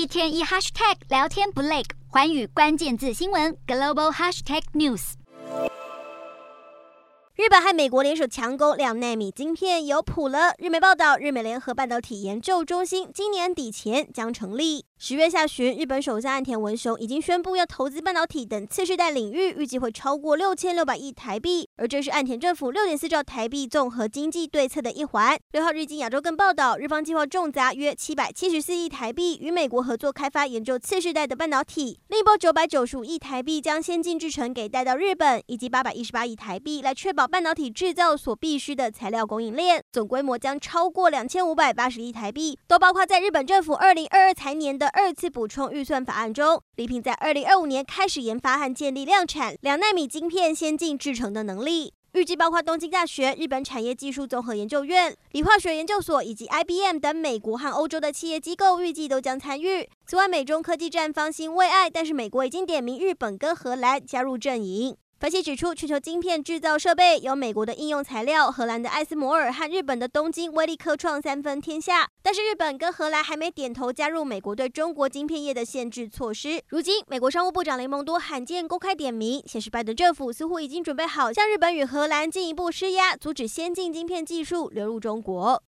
一天一 hashtag 聊天不累，寰宇关键字新闻 global hashtag news。日本和美国联手强攻两纳米晶片有谱了。日媒报道，日美联合半导体研究中心今年底前将成立。十月下旬，日本首相岸田文雄已经宣布要投资半导体等次世代领域，预计会超过六千六百亿台币。而这是岸田政府六点四兆台币综合经济对策的一环。六号，日经亚洲更报道，日方计划重砸约七百七十四亿台币与美国合作开发研究次世代的半导体，另一波九百九十五亿台币将先进制程给带到日本，以及八百一十八亿台币来确保半导体制造所必需的材料供应链，总规模将超过两千五百八十亿台币，都包括在日本政府二零二二财年的二次补充预算法案中，力拼在二零二五年开始研发和建立量产两纳米晶片先进制程的能力。预计包括东京大学、日本产业技术综合研究院、理化学研究所以及 IBM 等美国和欧洲的企业机构，预计都将参与。此外，美中科技战方兴未艾，但是美国已经点名日本跟荷兰加入阵营。分析指出，全球晶片制造设备由美国的应用材料、荷兰的艾斯摩尔和日本的东京威力科创三分天下。但是日本跟荷兰还没点头加入美国对中国晶片业的限制措施。如今，美国商务部长雷蒙多罕见公开点名，显示拜登政府似乎已经准备好向日本与荷兰进一步施压，阻止先进晶片技术流入中国。